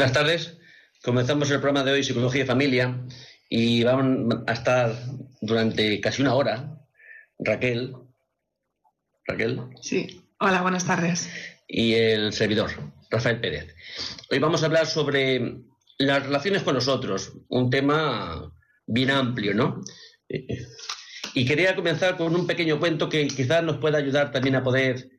Buenas tardes. Comenzamos el programa de hoy, Psicología y Familia, y vamos a estar durante casi una hora. Raquel. Raquel. Sí. Hola, buenas tardes. Y el servidor, Rafael Pérez. Hoy vamos a hablar sobre las relaciones con nosotros, un tema bien amplio, ¿no? Y quería comenzar con un pequeño cuento que quizás nos pueda ayudar también a poder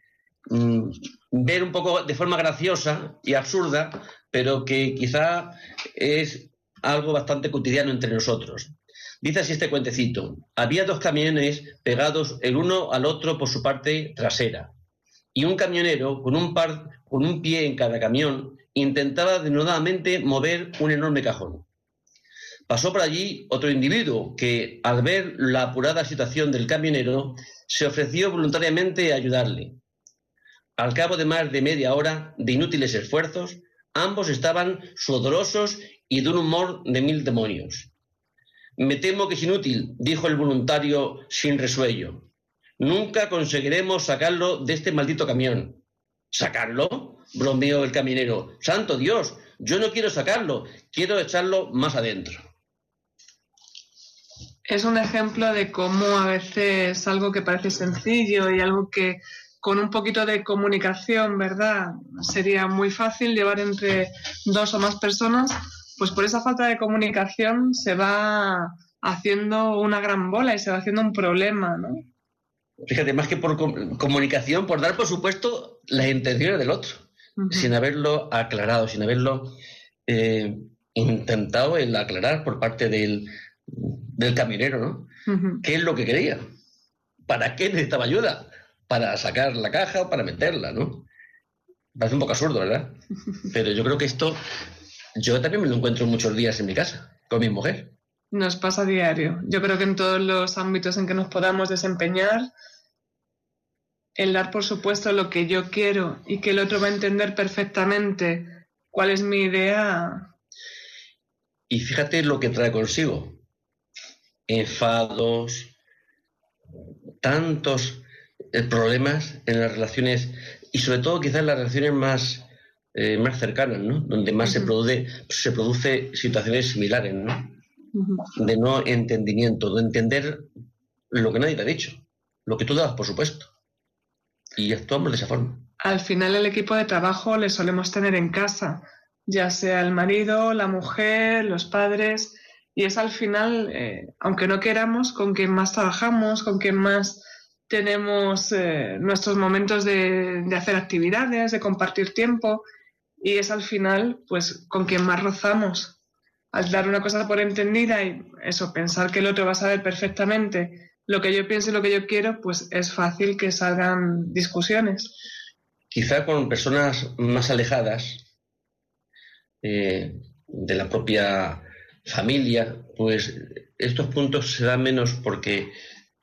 mm, ver un poco de forma graciosa y absurda pero que quizá es algo bastante cotidiano entre nosotros. Dice así este cuentecito. Había dos camiones pegados el uno al otro por su parte trasera, y un camionero con un, par, con un pie en cada camión intentaba denudadamente mover un enorme cajón. Pasó por allí otro individuo que, al ver la apurada situación del camionero, se ofreció voluntariamente a ayudarle. Al cabo de más de media hora de inútiles esfuerzos, Ambos estaban sudorosos y de un humor de mil demonios. Me temo que es inútil, dijo el voluntario sin resuello. Nunca conseguiremos sacarlo de este maldito camión. ¿Sacarlo? bromeó el caminero. Santo Dios, yo no quiero sacarlo, quiero echarlo más adentro. Es un ejemplo de cómo a veces algo que parece sencillo y algo que con un poquito de comunicación, ¿verdad? Sería muy fácil llevar entre dos o más personas, pues por esa falta de comunicación se va haciendo una gran bola y se va haciendo un problema, ¿no? Fíjate, más que por comunicación, por dar por supuesto las intenciones del otro, sin haberlo aclarado, sin haberlo eh, intentado el aclarar por parte del, del caminero, ¿no? ¿Qué es lo que quería? ¿Para qué necesitaba ayuda? Para sacar la caja o para meterla, ¿no? Parece un poco absurdo, ¿verdad? Pero yo creo que esto, yo también me lo encuentro muchos días en mi casa, con mi mujer. Nos pasa a diario. Yo creo que en todos los ámbitos en que nos podamos desempeñar, el dar por supuesto lo que yo quiero y que el otro va a entender perfectamente cuál es mi idea. Y fíjate lo que trae consigo. Enfados, tantos problemas en las relaciones y sobre todo quizás en las relaciones más, eh, más cercanas, ¿no? Donde más se, produce, se produce situaciones similares, ¿no? De no entendimiento, de entender lo que nadie te ha dicho, lo que tú dabas, por supuesto. Y actuamos de esa forma. Al final el equipo de trabajo le solemos tener en casa, ya sea el marido, la mujer, los padres, y es al final, eh, aunque no queramos, con quien más trabajamos, con quien más tenemos eh, nuestros momentos de, hacer actividades, de compartir tiempo y es al final pues con quien más rozamos. Al dar una cosa por entendida y eso, pensar que el otro va a saber perfectamente lo que yo pienso y lo que yo quiero, pues es fácil que salgan discusiones. Quizá con personas más alejadas eh, de la propia familia, pues estos puntos se dan menos porque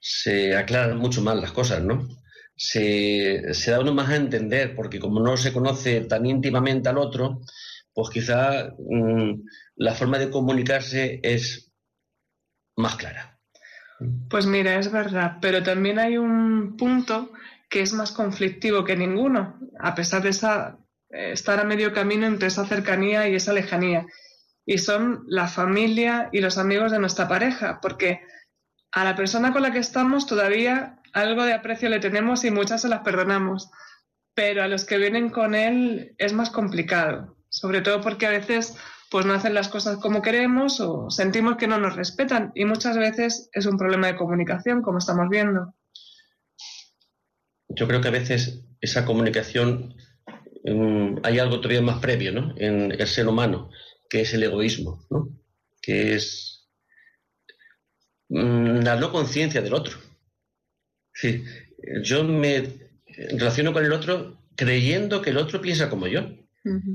se aclaran mucho más las cosas, ¿no? Se, da uno más a entender, porque como no se conoce tan íntimamente al otro, pues quizá mm, la forma de comunicarse es más clara. Pues mira, es verdad, pero también hay un punto que es más conflictivo que ninguno, a pesar de esa, estar a medio camino entre esa cercanía y esa lejanía. Y son la familia y los amigos de nuestra pareja, porque a la persona con la que estamos todavía algo de aprecio le tenemos y muchas se las perdonamos, pero a los que vienen con él es más complicado, sobre todo porque a veces pues no hacen las cosas como queremos o sentimos que no nos respetan y muchas veces es un problema de comunicación, como estamos viendo. Yo creo que a veces esa comunicación mm, hay algo todavía más previo ¿no? en el ser humano, que es el egoísmo, ¿no? que es la no conciencia del otro. Sí, yo me relaciono con el otro creyendo que el otro piensa como yo,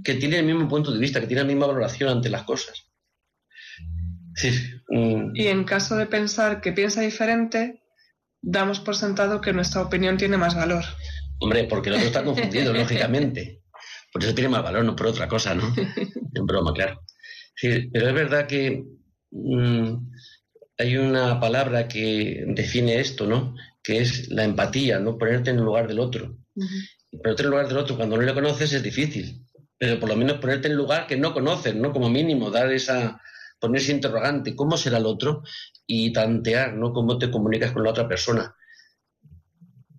que tiene el mismo punto de vista, que tiene la misma valoración ante las cosas. Mm. Y en caso de pensar que piensa diferente, damos por sentado que nuestra opinión tiene más valor. Hombre, porque el otro está confundido, lógicamente. Por eso tiene más valor, no por otra cosa, ¿no? En broma, claro. Sí, pero es verdad que mm, hay una palabra que define esto, ¿no? Que es la empatía, ¿no? Ponerte en el lugar del otro. Ponerte en el lugar del otro cuando no le conoces es difícil, pero por lo menos ponerte en el lugar que no conoces, ¿no? Como mínimo, dar esa, ponerse interrogante, ¿cómo será el otro? Y tantear, ¿no? Cómo te comunicas con la otra persona.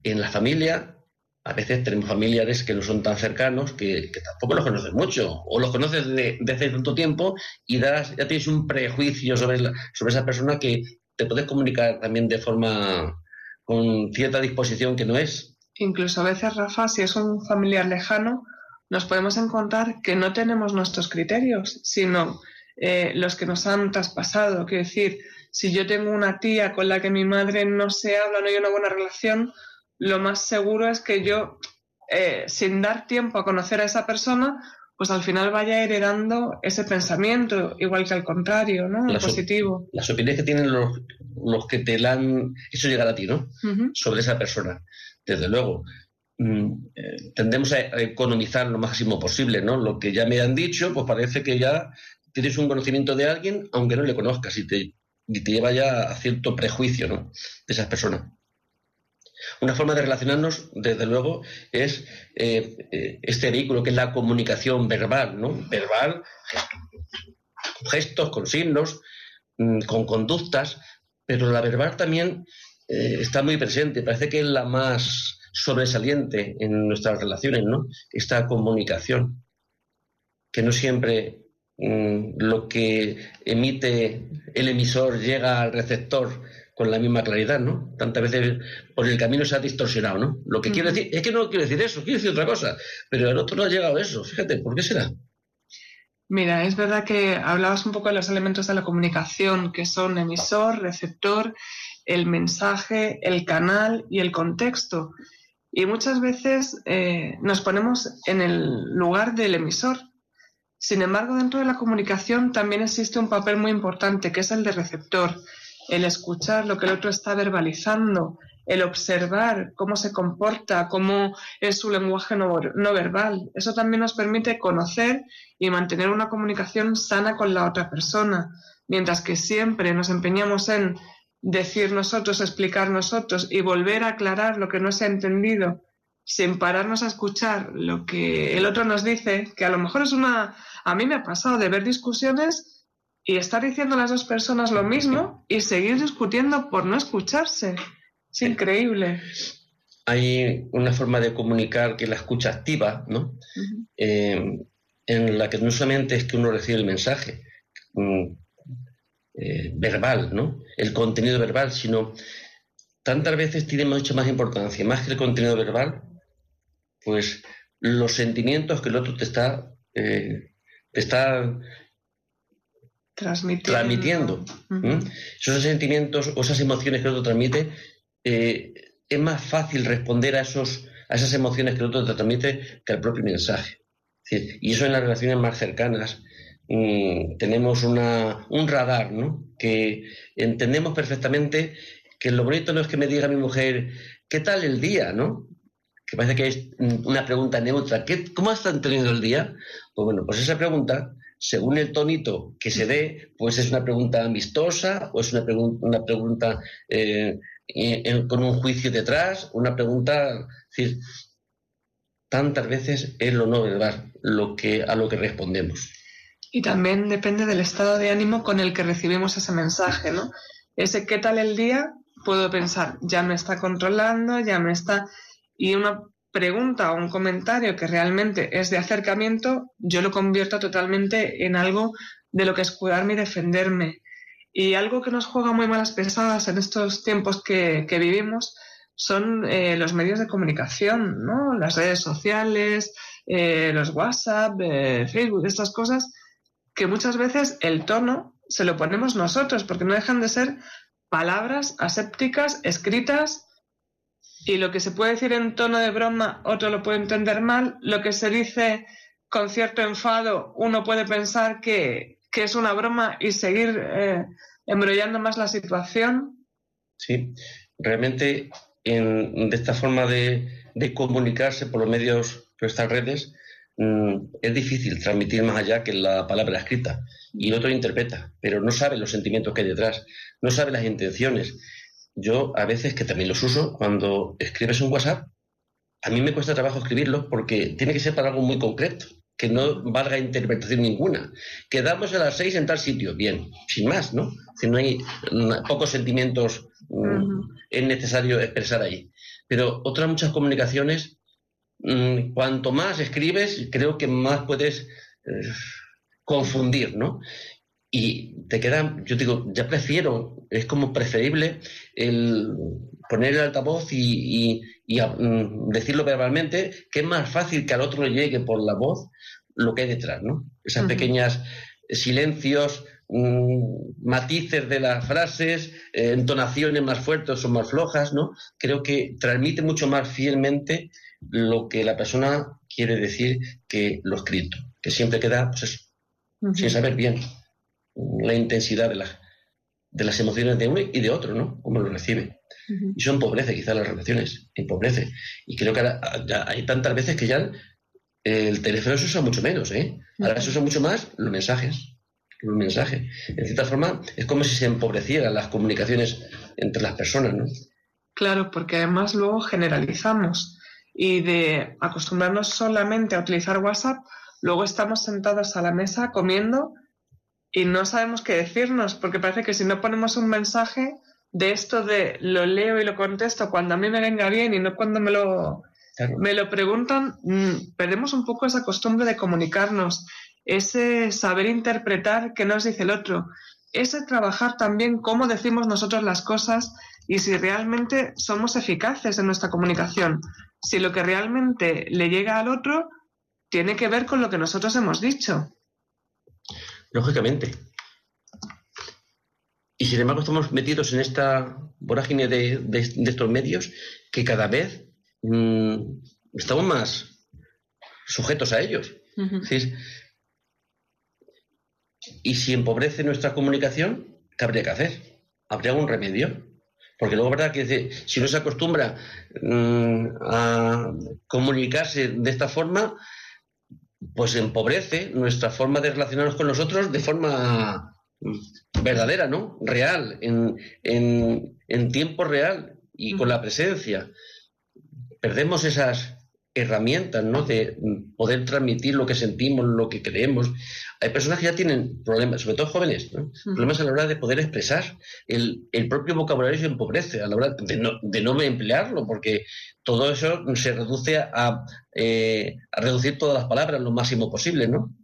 En la familia, a veces tenemos familiares que no son tan cercanos, que, tampoco los conoces mucho, o los conoces desde de hace tanto tiempo y ya tienes un prejuicio sobre, sobre esa persona que te puedes comunicar también de forma con cierta disposición que no es. Incluso a veces, Rafa, si es un familiar lejano, nos podemos encontrar que no tenemos nuestros criterios, sino eh, los que nos han traspasado. Quiero decir, si yo tengo una tía con la que mi madre no se habla, no hay una buena relación, lo más seguro es que yo, eh, sin dar tiempo a conocer a esa persona, pues al final vaya heredando ese pensamiento, igual que al contrario, ¿no? El positivo. Las opiniones que tienen los, los que te la han hecho llegar a ti, ¿no? Sobre esa persona. Desde luego, mm, eh, tendemos a economizar lo máximo posible, ¿no? Lo que ya me han dicho, pues parece que ya tienes un conocimiento de alguien, aunque no le conozcas, y te, y te lleva ya a cierto prejuicio, ¿no? De esas personas. Una forma de relacionarnos, desde luego, es eh, eh, este vehículo que es la comunicación verbal, ¿no? Verbal, gestos, con signos, mm, con conductas, pero la verbal también eh, está muy presente, parece que es la más sobresaliente en nuestras relaciones, ¿no? Esta comunicación, que no siempre mm, lo que emite el emisor llega al receptor con la misma claridad, ¿no? Tantas veces por el camino se ha distorsionado, ¿no? Lo que quiero decir, es que no quiero decir eso, quiero decir otra cosa, pero el otro no ha llegado a eso, fíjate, ¿por qué será? Mira, es verdad que hablabas un poco de los elementos de la comunicación, que son emisor, receptor, el mensaje, el canal y el contexto. Y muchas veces eh, nos ponemos en el lugar del emisor. Sin embargo, dentro de la comunicación también existe un papel muy importante, que es el de receptor el escuchar lo que el otro está verbalizando, el observar cómo se comporta, cómo es su lenguaje no, verbal. Eso también nos permite conocer y mantener una comunicación sana con la otra persona, mientras que siempre nos empeñamos en decir nosotros, explicar nosotros y volver a aclarar lo que no se ha entendido sin pararnos a escuchar lo que el otro nos dice, que a lo mejor es una... A mí me ha pasado de ver discusiones y estar diciendo a las dos personas lo mismo y seguir discutiendo por no escucharse. Es increíble. Hay una forma de comunicar que es la escucha activa, ¿no? Eh, en la que no solamente es que uno recibe el mensaje mm, eh, verbal, ¿no? El contenido verbal, sino tantas veces tiene mucha más importancia, más que el contenido verbal, pues los sentimientos que el otro te está, eh, te está transmitiendo. Esos sentimientos o esas emociones que el otro transmite, eh, es más fácil responder a, esos, a esas emociones que el otro te transmite que al propio mensaje. y eso en las relaciones más cercanas. Mm, tenemos una, un radar, ¿no? Que entendemos perfectamente que lo bonito no es que me diga mi mujer, ¿qué tal el día? ¿no? Que parece que es una pregunta neutra. ¿Qué, ¿Cómo están teniendo el día? Pues bueno, pues esa pregunta según el tonito que se dé, pues es una pregunta amistosa o es una, una pregunta eh, con un juicio detrás, una pregunta, decir, tantas veces es lo no verbal lo que, a lo que respondemos. Y también depende del estado de ánimo con el que recibimos ese mensaje, ¿no? Ese qué tal el día, puedo pensar, ya me está controlando, ya me está... Y una pregunta o un comentario que realmente es de acercamiento, yo lo convierto totalmente en algo de lo que escudarme y defenderme. Y algo que nos juega muy malas pesadas en estos tiempos que, vivimos son eh, los medios de comunicación, ¿no? Las redes sociales, eh, los WhatsApp, eh, Facebook, estas cosas, que muchas veces el tono se lo ponemos nosotros, porque no dejan de ser palabras asépticas escritas y lo que se puede decir en tono de broma, otro lo puede entender mal. Lo que se dice con cierto enfado, uno puede pensar que, es una broma y seguir eh, embrollando más la situación. Sí, realmente en, de esta forma de, comunicarse por los medios, por estas redes, mm, es difícil transmitir más allá que la palabra escrita. Y el otro interpreta, pero no sabe los sentimientos que hay detrás, no sabe las intenciones yo a veces que también los uso cuando escribes un WhatsApp, a mí me cuesta trabajo escribirlo porque tiene que ser para algo muy concreto, que no valga interpretación ninguna. Quedamos a las seis en tal sitio, bien, sin más, ¿no? Si no hay pocos sentimientos mm, es necesario expresar ahí. Pero otras muchas comunicaciones, mm, cuanto más escribes, creo que más puedes eh, confundir, ¿no? Y te queda, yo digo, ya prefiero, es como preferible el poner el altavoz y, mm, decirlo verbalmente, que es más fácil que al otro le llegue por la voz lo que hay detrás, ¿no? Esas pequeñas silencios, mm, matices de las frases, eh, entonaciones más fuertes o más flojas, ¿no? Creo que transmite mucho más fielmente lo que la persona quiere decir que lo escrito, que siempre queda, pues eso, sin saber bien la intensidad de, de las emociones de uno y de otro, ¿no? Cómo lo recibe. Y eso empobrece quizás las relaciones, empobrece. Y creo que ahora hay tantas veces que ya el teléfono se usa mucho menos, ¿eh? Ahora se usa mucho más los mensajes. Los mensajes. En cierta forma, es como si se empobrecieran las comunicaciones entre las personas, ¿no? Claro, porque además luego generalizamos y de acostumbrarnos solamente a utilizar WhatsApp, luego estamos sentados a la mesa comiendo y no sabemos qué decirnos, porque parece que si no ponemos un mensaje de esto de lo leo y lo contesto cuando a mí me venga bien y no cuando me lo, me lo preguntan, mm, perdemos un poco esa costumbre de comunicarnos, ese saber interpretar qué nos dice el otro, ese trabajar también cómo decimos nosotros las cosas y si realmente somos eficaces en nuestra comunicación, si lo que realmente le llega al otro tiene que ver con lo que nosotros hemos dicho. Lógicamente. Y sin embargo estamos metidos en esta vorágine de, estos medios que cada vez mm, estamos más sujetos a ellos. y si empobrece nuestra comunicación, ¿qué habría que hacer? ¿Habría un remedio? Porque luego, ¿verdad? Que si no se acostumbra mm, a comunicarse de esta forma, pues empobrece nuestra forma de relacionarnos con nosotros de forma verdadera, ¿no? Real, en, en tiempo real y con la presencia. Perdemos esas herramientas, ¿no? De poder transmitir lo que sentimos, lo que creemos. Hay personas que ya tienen problemas, sobre todo jóvenes, problemas a la hora de poder expresar. El, propio vocabulario se empobrece a la hora de no, de no emplearlo, porque todo eso se reduce a, eh, a reducir todas las palabras lo máximo posible, ¿no?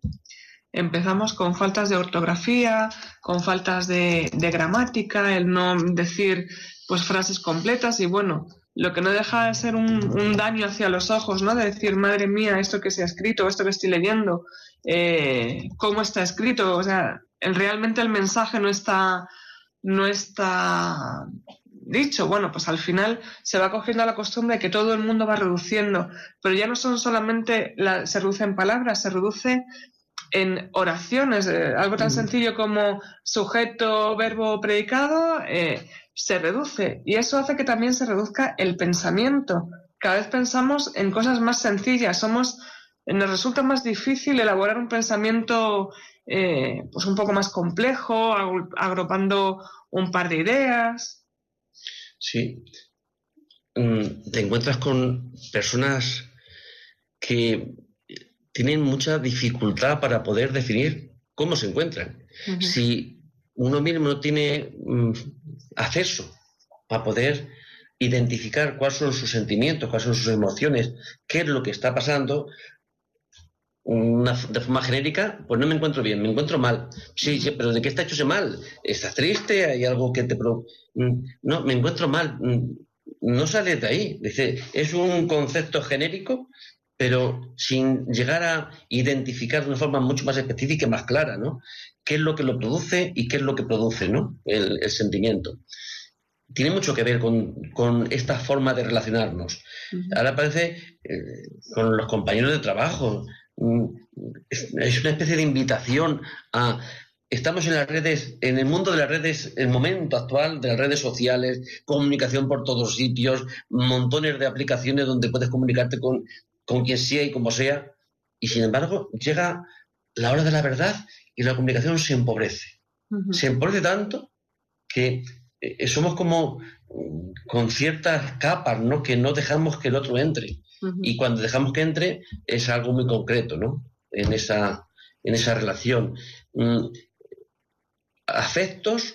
Empezamos con faltas de ortografía, con faltas de, de gramática, el no decir pues frases completas y bueno, lo que no deja de ser un, daño hacia los ojos, ¿no? De decir, madre mía, esto que se ha escrito, esto que estoy leyendo, eh, cómo está escrito, o sea, realmente el mensaje no está, no está dicho. Bueno, pues al final se va cogiendo la costumbre de que todo el mundo va reduciendo, pero ya no son solamente, se reduce en palabras, se reduce en oraciones, eh, algo tan mm. sencillo como sujeto, verbo, predicado, eh, se reduce y eso hace que también se reduzca el pensamiento. Cada vez pensamos en cosas más sencillas, somos, nos resulta más difícil elaborar un pensamiento eh, pues un poco más complejo, agrupando un par de ideas. Sí. Mm, te encuentras con personas que tienen mucha dificultad para poder definir cómo se encuentran. Si uno mismo no tiene mm, acceso para poder identificar cuáles son sus sentimientos, cuáles son sus emociones, qué es lo que está pasando, de forma genérica, pues no me encuentro bien, me encuentro mal. Sí, sí, pero ¿de qué está hecho ese mal? ¿Estás triste? ¿Hay algo que te... Mm, no, me encuentro mal. Mm, no sale de ahí. Dice, es un concepto genérico pero sin llegar a identificar de una forma mucho más específica y más clara, ¿no? ¿Qué es lo que lo produce y qué es lo que produce, ¿no? El, sentimiento. tiene mucho que ver con, esta forma de relacionarnos. Ahora parece eh, con los compañeros de trabajo. Es una especie de invitación a estamos en las redes, en el mundo de las redes, el momento actual de las redes sociales, comunicación por todos sitios, montones de aplicaciones donde puedes comunicarte con, con quien sea y como sea, y sin embargo llega la hora de la verdad y la comunicación se empobrece. Se empobrece tanto que eh, somos como con ciertas capas, ¿no? Que no dejamos que el otro entre. Y cuando dejamos que entre es algo muy concreto, ¿no? En esa, en esa relación. Mm, afectos,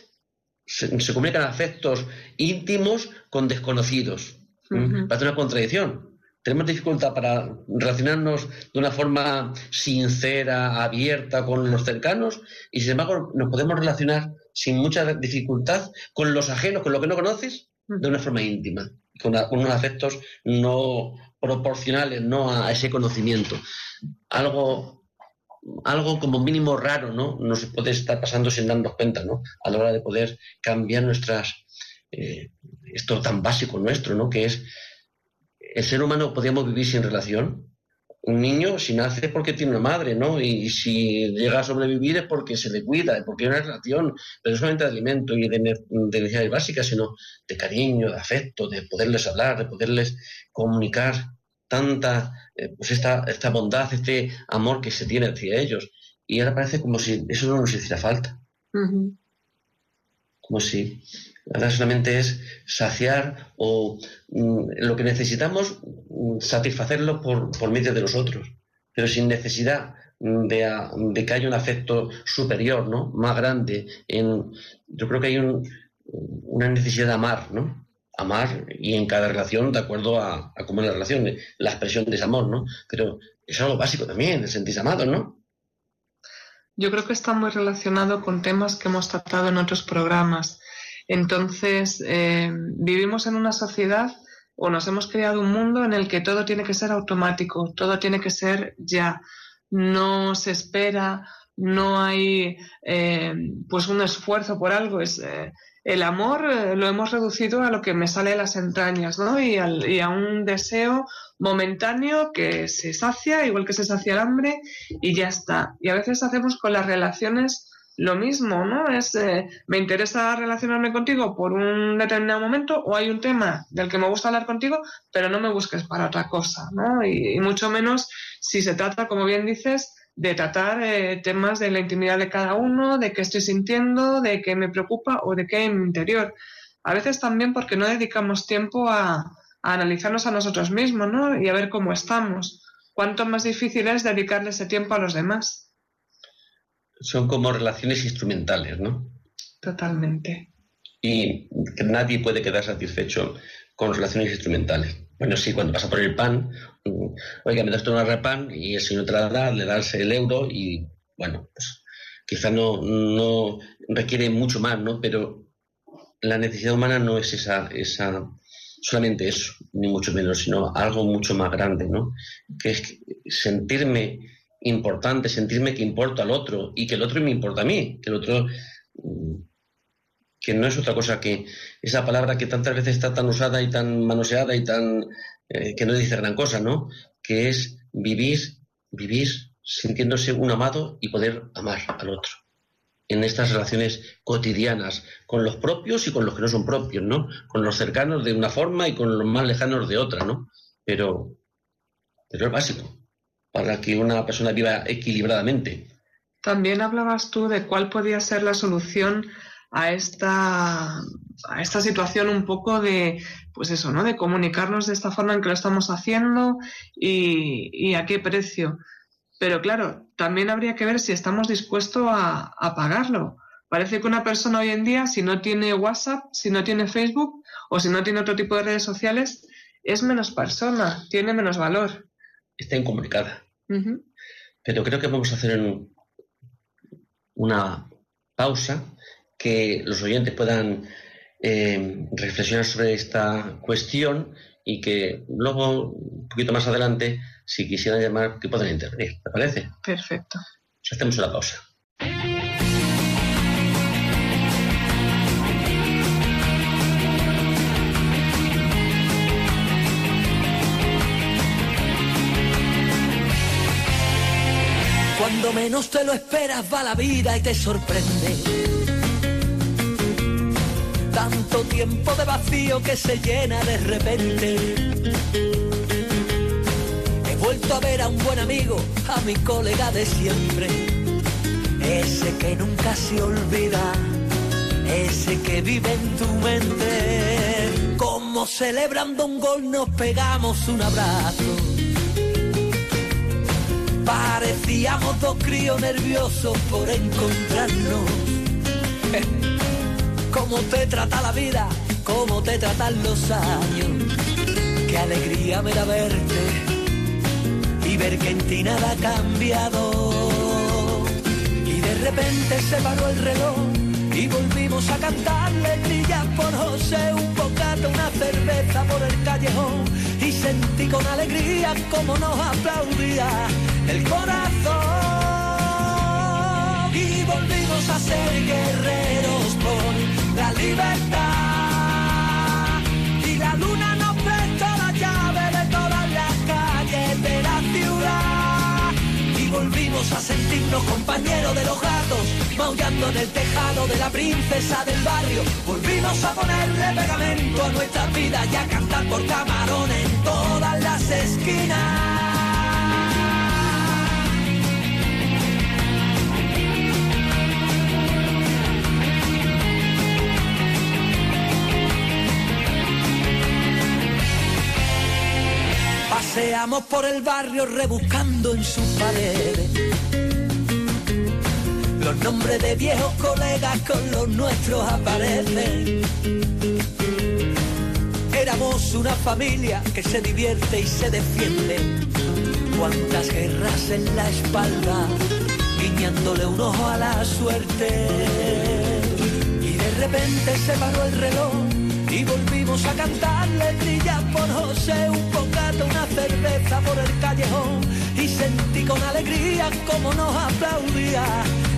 se, comunican afectos íntimos con desconocidos. Uh Parece una contradicción. Tenemos dificultad para relacionarnos de una forma sincera, abierta con los cercanos y sin embargo nos podemos relacionar sin mucha dificultad con los ajenos, con lo que no conoces, de una forma íntima, con unos afectos no proporcionales ¿no? a ese conocimiento. Algo algo como mínimo raro, ¿no? Nos puede estar pasando sin darnos cuenta, ¿no? A la hora de poder cambiar nuestras, eh, esto tan básico nuestro, ¿no? Que es, el ser humano podríamos vivir sin relación. Un niño, si nace, es porque tiene una madre, ¿no? Y, si llega a sobrevivir es porque se le cuida, es porque hay una relación, pero no solamente de alimento y de, de necesidades básicas, sino de cariño, de afecto, de poderles hablar, de poderles comunicar tanta, eh, pues esta, esta bondad, este amor que se tiene hacia ellos. Y ahora parece como si eso no nos hiciera falta. Como si ahora solamente es saciar o mm, lo que necesitamos, mm, satisfacerlo por, por medio de los otros, pero sin necesidad mm, de, de, que haya un afecto superior, ¿no? Más grande. En, yo creo que hay un, una necesidad de amar, ¿no? Amar y en cada relación de acuerdo a, cómo es la relación, la expresión de ese amor, ¿no? Pero es algo básico también, el sentirse amado, ¿no? Yo creo que está muy relacionado con temas que hemos tratado en otros programas. Entonces, eh, vivimos en una sociedad o nos hemos creado un mundo en el que todo tiene que ser automático, todo tiene que ser ya. No se espera, no hay eh, pues un esfuerzo por algo. Es, eh, el amor eh, lo hemos reducido a lo que me sale de las entrañas, ¿no? Y, a un deseo momentáneo que se sacia, igual que se sacia el hambre, y ya está. Y a veces hacemos con las relaciones lo mismo, ¿no? Es, eh, me interesa relacionarme contigo por un determinado momento o hay un tema del que me gusta hablar contigo, pero no me busques para otra cosa, ¿no? y mucho menos si se trata, como bien dices, de tratar eh, temas de la intimidad de cada uno, de qué estoy sintiendo, de qué me preocupa o de qué hay en mi interior. A veces también porque no dedicamos tiempo a, analizarnos a nosotros mismos, ¿no? Y a ver cómo estamos. Cuánto más difícil es dedicarle ese tiempo a los demás. Son como relaciones instrumentales, ¿no? Totalmente. Y nadie puede quedar satisfecho con relaciones instrumentales. Bueno, sí, cuando pasa por el pan, mm, oiga, me das una repan y el señor te la da, le das el euro y, bueno, pues quizá no, no requiere mucho más, ¿no? Pero la necesidad humana no es esa, esa, solamente eso, ni mucho menos, sino algo mucho más grande, ¿no? Que es sentirme importante, sentirme que importa al otro y que el otro me importa a mí, que el otro mm, que no es otra cosa que esa palabra que tantas veces está tan usada y tan manoseada y tan eh, que no dice gran cosa, ¿no? Que es vivir, vivir sintiéndose un amado y poder amar al otro en estas relaciones cotidianas con los propios y con los que no son propios, ¿no? Con los cercanos de una forma y con los más lejanos de otra, ¿no? Pero, pero es básico para que una persona viva equilibradamente. También hablabas tú de cuál podía ser la solución a esta, a esta situación un poco de, pues eso, ¿no? De comunicarnos de esta forma en que lo estamos haciendo y, a qué precio. Pero claro, también habría que ver si estamos dispuestos a, a, pagarlo. Parece que una persona hoy en día, si no tiene WhatsApp, si no tiene Facebook o si no tiene otro tipo de redes sociales, es menos persona, tiene menos valor. Está incomunicada. Pero creo que vamos a hacer una pausa que los oyentes puedan eh, reflexionar sobre esta cuestión y que luego, un poquito más adelante, si quisieran llamar, que puedan intervenir. ¿Te parece? Perfecto. Hacemos una pausa. Cuando menos te lo esperas va la vida y te sorprende tanto tiempo de vacío que se llena de repente. He vuelto a ver a un buen amigo, a mi colega de siempre. Ese que nunca se olvida, ese que vive en tu mente. Como celebrando un gol nos pegamos un abrazo Parecíamos dos críos nerviosos por encontrarnos. ¿Cómo te trata la vida? ¿Cómo te tratan los años? Qué alegría me da verte y ver que en ti nada ha cambiado. Y de repente se paró el reloj y volvimos a cantar letrillas por José, un bocata, una cerveza por el callejón y sentí con alegría como nos aplaudía el corazón y volvimos a ser guerreros por la libertad. Y la luna nos prestó la llave de todas las calles de la ciudad. Y volvimos a sentirnos compañeros de los gatos maullando en el tejado de la princesa del barrio. Volvimos a ponerle pegamento a nuestra vida y a cantar por camarón en todas las esquinas Paseamos por el barrio rebuscando en sus paredes los nombres de viejos colegas con los nuestros aparecen. Éramos una familia que se divierte y se defiende. Cuántas guerras en la espalda, guiñándole un ojo a la suerte. Y de repente se paró el reloj y volvimos a cantar letrillas por José, una cerveza por el callejón y sentí con alegría como nos aplaudía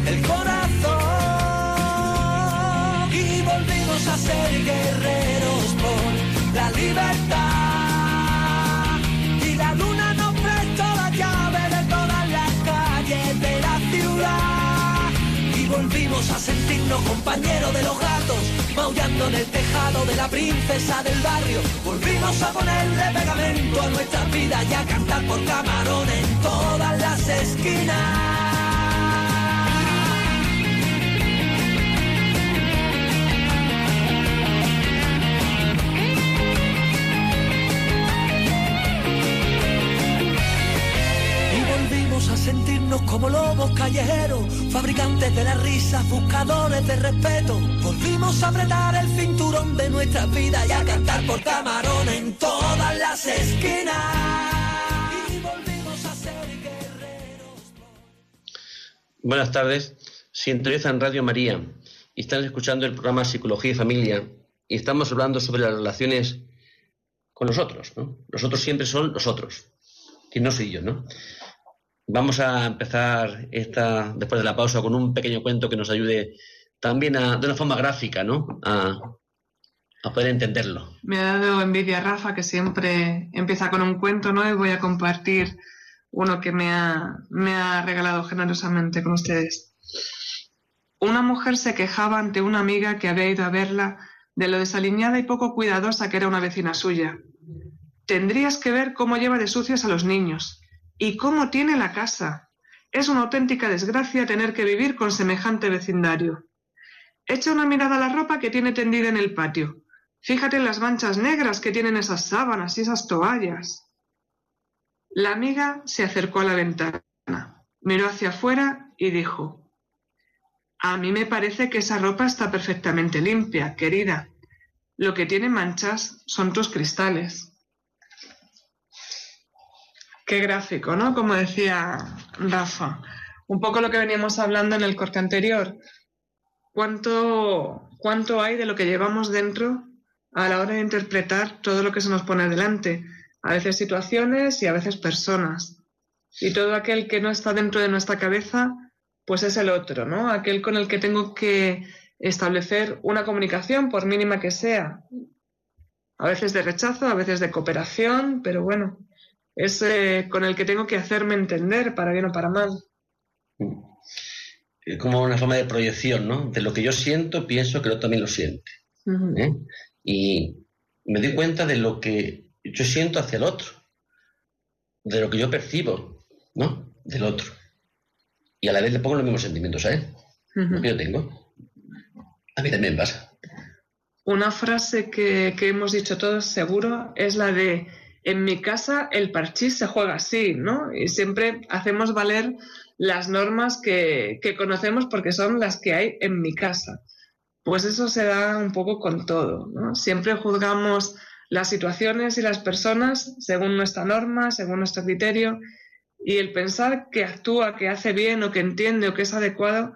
el corazón. Y volvimos a ser guerreros por la libertad. Y la luna nos prestó la llave de todas las calles de la ciudad. Y volvimos a sentirnos compañeros de los gatos maullando en el tejado de la princesa del barrio. Volvimos a ponerle pegamento a nuestra vida y a cantar por camarón en todas las esquinas. Callejeros, fabricantes de la risa, buscadores de respeto. Volvimos a apretar el cinturón de nuestra vida y a cantar por camarón en todas las esquinas. Y volvimos a ser guerreros. Buenas tardes, sintonizan Radio María y están escuchando el programa Psicología y Familia y estamos hablando sobre las relaciones con nosotros, ¿no? Nosotros siempre son nosotros, y no soy yo, ¿no? Vamos a empezar esta, después de la pausa con un pequeño cuento que nos ayude también a, de una forma gráfica, ¿no? A, poder entenderlo. Me ha dado envidia Rafa, que siempre empieza con un cuento, ¿no? Y voy a compartir uno que me ha, me ha regalado generosamente con ustedes. Una mujer se quejaba ante una amiga que había ido a verla de lo desaliñada y poco cuidadosa que era una vecina suya. Tendrías que ver cómo lleva de sucios a los niños. ¿Y cómo tiene la casa? Es una auténtica desgracia tener que vivir con semejante vecindario. Echa una mirada a la ropa que tiene tendida en el patio. Fíjate en las manchas negras que tienen esas sábanas y esas toallas. La amiga se acercó a la ventana, miró hacia afuera y dijo, A mí me parece que esa ropa está perfectamente limpia, querida. Lo que tiene manchas son tus cristales. Qué gráfico, ¿no? Como decía Rafa. Un poco lo que veníamos hablando en el corte anterior. ¿Cuánto, ¿Cuánto hay de lo que llevamos dentro a la hora de interpretar todo lo que se nos pone delante? A veces situaciones y a veces personas. Y todo aquel que no está dentro de nuestra cabeza, pues es el otro, ¿no? Aquel con el que tengo que establecer una comunicación, por mínima que sea. A veces de rechazo, a veces de cooperación, pero bueno, es eh, con el que tengo que hacerme entender para bien o para mal. Es como una forma de proyección, ¿no? De lo que yo siento, pienso que el otro también lo siente. ¿eh? Y me doy cuenta de lo que yo siento hacia el otro, de lo que yo percibo, ¿no? Del otro. Y a la vez le pongo los mismos sentimientos a él, lo que yo tengo. A mí también pasa. Una frase que, que hemos dicho todos seguro es la de en mi casa el parchís se juega así, ¿no? Y siempre hacemos valer las normas que, que, conocemos porque son las que hay en mi casa. Pues eso se da un poco con todo, ¿no? Siempre juzgamos las situaciones y las personas según nuestra norma, según nuestro criterio, y el pensar que actúa, que hace bien o que entiende o que es adecuado,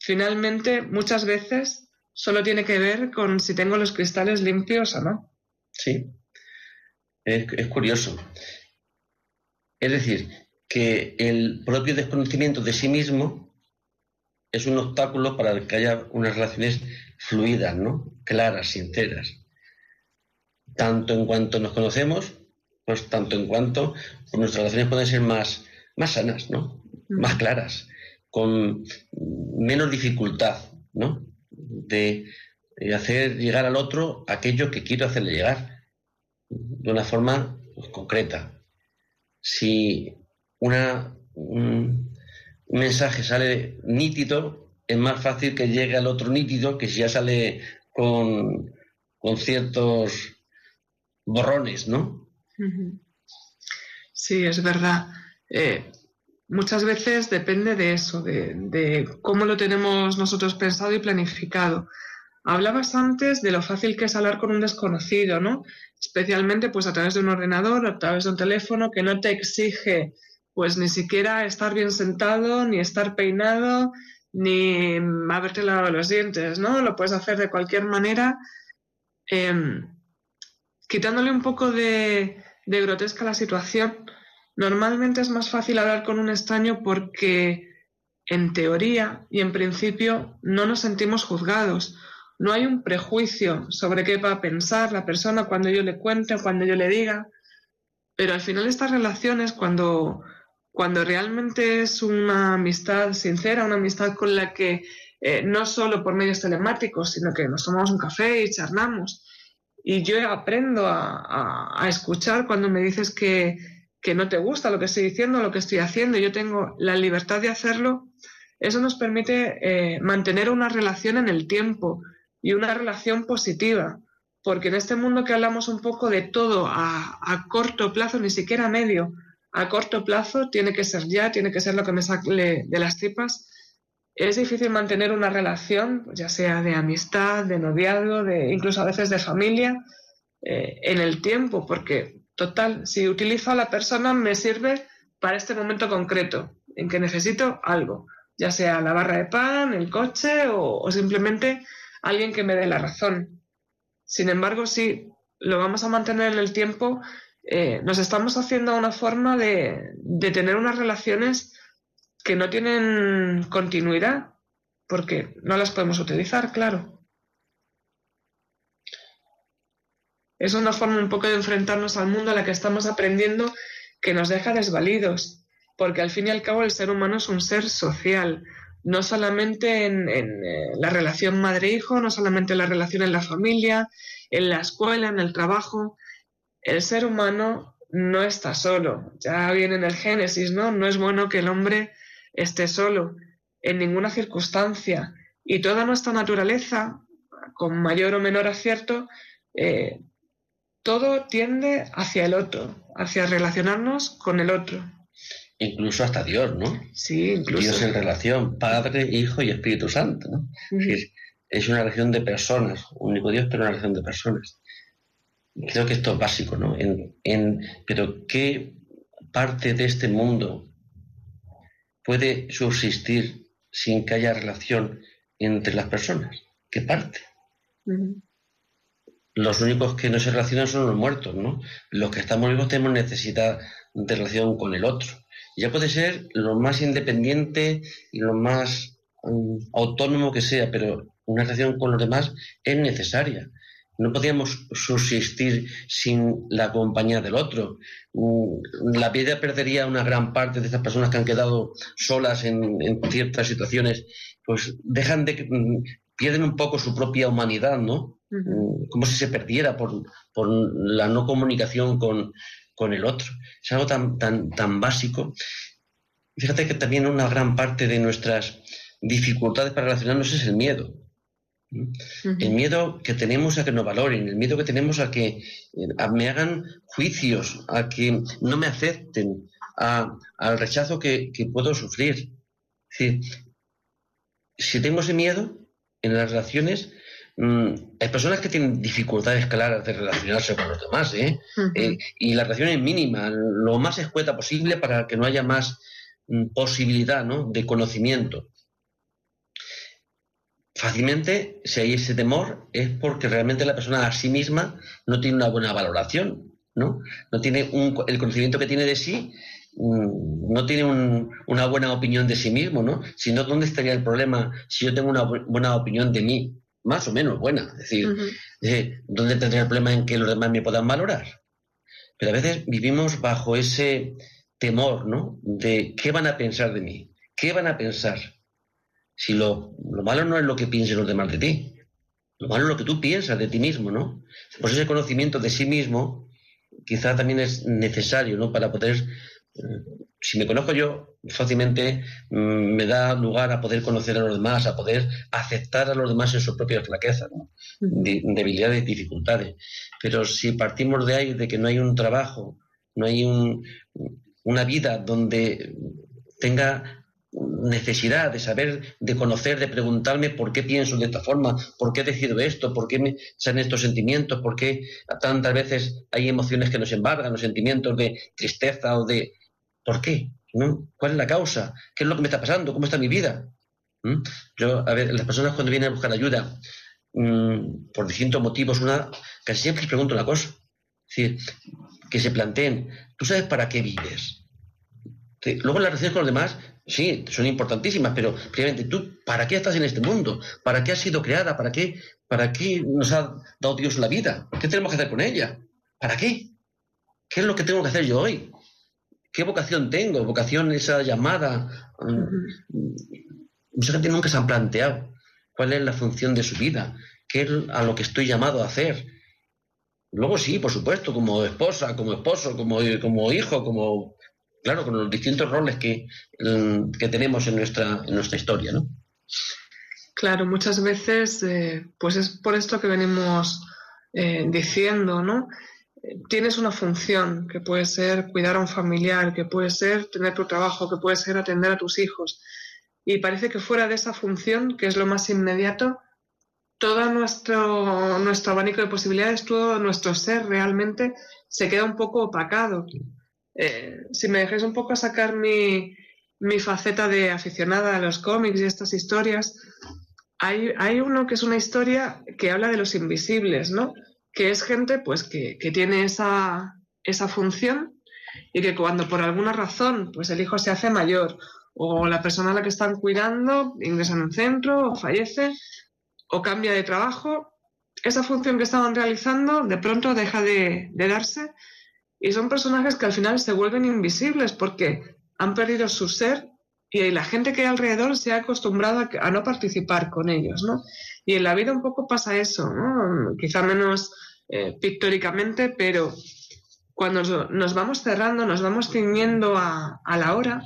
finalmente muchas veces solo tiene que ver con si tengo los cristales limpios o no. Sí, es, curioso. Es decir, que el propio desconocimiento de sí mismo es un obstáculo para que haya unas relaciones fluidas, ¿no? Claras, sinceras. Tanto en cuanto nos conocemos, pues tanto en cuanto pues nuestras relaciones pueden ser más, más sanas, ¿no? Mm. Más claras, con menos dificultad, ¿no? De hacer llegar al otro aquello que quiero hacerle llegar de una forma pues, concreta. Si un mensaje sale nítido, es más fácil que llegue al otro nítido que si ya sale con, con ciertos borrones, ¿no? Sí, es verdad. Eh, muchas veces depende de eso, de, de, cómo lo tenemos nosotros pensado y planificado. Hablabas antes de lo fácil que es hablar con un desconocido, ¿no? Especialmente pues a través de un ordenador, a través de un teléfono que no te exige pues ni siquiera estar bien sentado, ni estar peinado, ni haberte lavado los dientes, ¿no? Lo puedes hacer de cualquier manera, em, quitándole un poco de, de grotesca la situación. Normalmente es más fácil hablar con un extraño porque en teoría y en principio no nos sentimos juzgados no hay un prejuicio sobre qué va a pensar la persona cuando yo le cuente o cuando yo le diga, pero al final estas relaciones, cuando, cuando realmente es una amistad sincera, una amistad con la que eh, no solo por medios telemáticos, sino que nos tomamos un café y charlamos, y yo aprendo a, escuchar cuando me dices que, no te gusta lo que estoy diciendo, lo que estoy haciendo, yo tengo la libertad de hacerlo, eso nos permite eh, mantener una relación en el tiempo, y una relación positiva, porque en este mundo que hablamos un poco de todo a, corto plazo, ni siquiera a medio, a corto plazo tiene que ser ya, tiene que ser lo que me saque de las tripas, es difícil mantener una relación, ya sea de amistad, de noviazgo, de incluso a veces de familia, eh, en el tiempo, porque total, si utilizo a la persona me sirve para este momento concreto, en que necesito algo, ya sea la barra de pan, el coche o simplemente alguien que me dé la razón. Sin embargo, si lo vamos a mantener en el tiempo, eh, nos estamos haciendo una forma de, de tener unas relaciones que no tienen continuidad, porque no las podemos utilizar, claro. Es una forma un poco de enfrentarnos al mundo a la que estamos aprendiendo que nos deja desvalidos, porque al fin y al cabo el ser humano es un ser social, no solamente en, eh, la relación madre-hijo, no solamente en la relación en la familia, en la escuela, en el trabajo. El ser humano no está solo. Ya viene en el Génesis, ¿no? No es bueno que el hombre esté solo en ninguna circunstancia. Y toda nuestra naturaleza, con mayor o menor acierto, eh, todo tiende hacia el otro, hacia relacionarnos con el otro incluso hasta Dios, ¿no? Sí, incluso. Dios en relación, Padre, Hijo y Espíritu Santo, ¿no? es, una relación de personas, único Dios, pero una relación de personas. Creo que esto es básico, ¿no? En, pero ¿qué parte de este mundo puede subsistir sin que haya relación entre las personas? ¿Qué parte? Los únicos que no se relacionan son los muertos, ¿no? Los que estamos vivos tenemos necesidad de relación con el otro ya puede ser lo más independiente y lo más mm, autónomo que sea, pero una relación con los demás es necesaria. no podíamos subsistir sin la compañía del otro. Mm, la vida perdería una gran parte de esas personas que han quedado solas en, ciertas situaciones, pues dejan de mm, pierden un poco su propia humanidad, ¿no? Como si se perdiera por, la no comunicación con, el otro. Es algo tan, tan, tan básico. Fíjate que también una gran parte de nuestras dificultades para relacionarnos es el miedo. El miedo que tenemos a que nos valoren, el miedo que tenemos a que me hagan juicios, a que no me acepten, al rechazo que, puedo sufrir. si tengo ese miedo en las relaciones, mm, hay personas que tienen dificultades claras de relacionarse con los demás, ¿eh? Eh, y la relación es mínima, lo más escueta posible para que no haya más mm, posibilidad de conocimiento fácilmente, si hay ese temor, es porque realmente la persona a sí misma no tiene una buena valoración, ¿no? No tiene el conocimiento que tiene de sí, mm, no tiene una buena opinión de sí mismo, ¿no? Si no, ¿dónde estaría el problema si yo tengo una buena opinión de mí? Más o menos buena. Es decir, ¿dónde tendría el problema en que los demás me puedan valorar? Pero a veces vivimos bajo ese temor, ¿no? De qué van a pensar de mí, qué van a pensar si lo, malo no es lo que piensen los demás de ti, lo malo es lo que tú piensas de ti mismo, ¿no? Pues ese conocimiento de sí mismo quizá también es necesario, ¿no? Para poder, eh, si me conozco yo, fácilmente mm, me da lugar a poder conocer a los demás, a poder aceptar a los demás en sus propias flaquezas, ¿no? debilidades y dificultades. Pero si partimos de ahí, de que no hay un trabajo, no hay una vida donde tenga necesidad de saber, de conocer, de preguntarme por qué pienso de esta forma, por qué decido esto, por qué me salen estos sentimientos, por qué tantas veces hay emociones que nos embargan, los sentimientos de tristeza o de... ¿Por qué? ¿Cuál es la causa? ¿Qué es lo que me está pasando? ¿Cómo está mi vida? ¿Mm? Yo, a ver, las personas cuando vienen a buscar ayuda mm, por distintos motivos, una, casi siempre les pregunto una cosa. Es decir, que se planteen, ¿tú sabes para qué vives? Luego las relaciones con los demás sí, son importantísimas, pero primeramente, ¿tú para qué estás en este mundo? ¿Para qué has sido creada? ¿Para qué, ¿Para qué nos ha dado Dios la vida? ¿Qué tenemos que hacer con ella? ¿Para qué? ¿Qué es lo que tengo que hacer yo hoy? ¿Qué vocación tengo? ¿Vocación esa llamada? Mm, mucha gente nunca se han planteado cuál es la función de su vida, qué es a lo que estoy llamado a hacer. Luego sí, por supuesto, como esposa, como esposo, como, como hijo, como claro, con los distintos roles que, mm, que tenemos en nuestra, en nuestra historia, ¿no? Claro, muchas veces, eh, pues es por esto que venimos eh, diciendo, ¿no? Tienes una función que puede ser cuidar a un familiar, que puede ser tener tu trabajo, que puede ser atender a tus hijos. Y parece que fuera de esa función, que es lo más inmediato, todo nuestro, nuestro abanico de posibilidades, todo nuestro ser realmente se queda un poco opacado. Eh, si me dejáis un poco sacar mi, faceta de aficionada a los cómics y estas historias, hay, uno que es una historia que habla de los invisibles, ¿no? Que es gente pues que, tiene esa, esa función y que cuando por alguna razón pues el hijo se hace mayor o la persona a la que están cuidando ingresa en un centro o fallece o cambia de trabajo, esa función que estaban realizando de pronto deja de darse y son personajes que al final se vuelven invisibles porque han perdido su ser y la gente que hay alrededor se ha acostumbrado a, no participar con ellos, ¿no? Y en la vida un poco pasa eso, ¿no? Quizá menos eh, pictóricamente, pero cuando nos vamos cerrando, nos vamos ciñendo a, la hora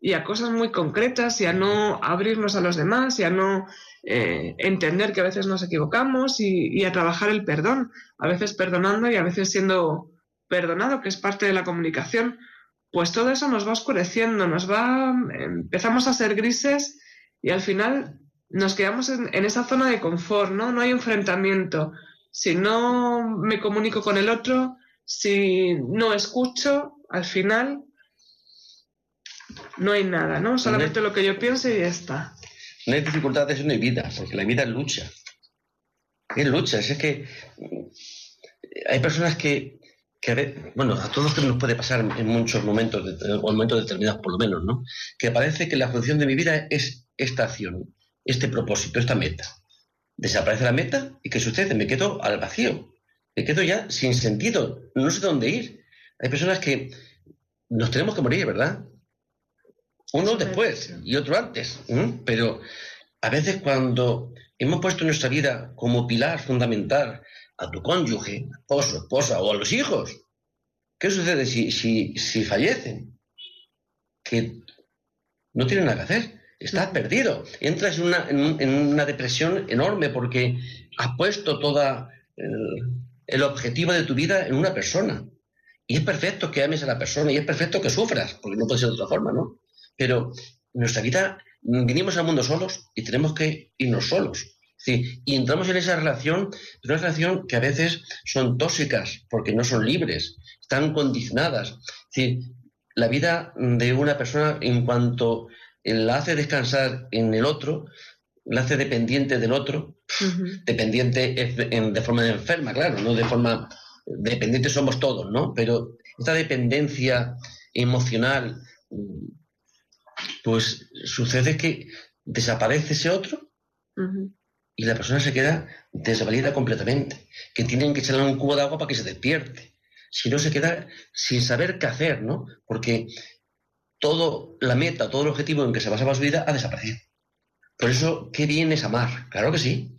y a cosas muy concretas y a no abrirnos a los demás y a no eh, entender que a veces nos equivocamos y, a trabajar el perdón, a veces perdonando y a veces siendo perdonado, que es parte de la comunicación, pues todo eso nos va oscureciendo, nos va, empezamos a ser grises y al final nos quedamos en, esa zona de confort, ¿no? No hay enfrentamiento. Si no me comunico con el otro, si no escucho, al final no hay nada, ¿no? Solamente lo que yo pienso y ya está. No hay dificultades, no hay vida, porque la vida es lucha. Es lucha, es que hay personas que que bueno, a todos nos puede pasar en muchos momentos, o en momentos determinados por lo menos, ¿no? Que parece que la función de mi vida es esta acción, este propósito, esta meta. desaparece la meta y ¿qué sucede? Me quedo al vacío, me quedo ya sin sentido, no sé dónde ir. Hay personas que nos tenemos que morir, ¿verdad? Uno después y otro antes, pero a veces cuando hemos puesto nuestra vida como pilar fundamental a tu cónyuge, esposo, esposa o a los hijos, ¿qué sucede si, si, si fallecen? Que no tienen nada que hacer estás perdido. Entras en una, en, una, depresión enorme porque has puesto todo el, objetivo de tu vida en una persona. Y es perfecto que ames a la persona y es perfecto que sufras, porque no puede ser de otra forma, ¿no? Pero nuestra vida, vinimos al mundo solos y tenemos que irnos solos. Sí, y entramos en esa relación, una relación que a veces son tóxicas porque no son libres, están condicionadas. Sí, la vida de una persona en cuanto la hace descansar en el otro, la hace dependiente del otro, dependiente de forma enferma, claro, no de forma dependiente somos todos, ¿no? Pero esta dependencia emocional, pues sucede que desaparece ese otro y la persona se queda desvalida completamente, que tienen que echarle un cubo de agua para que se despierte. Si no, se queda sin saber qué hacer, ¿no? Porque todo la meta, todo el objetivo en que se basaba su vida ha desaparecido. Por eso, ¿qué bien es amar? Claro que sí.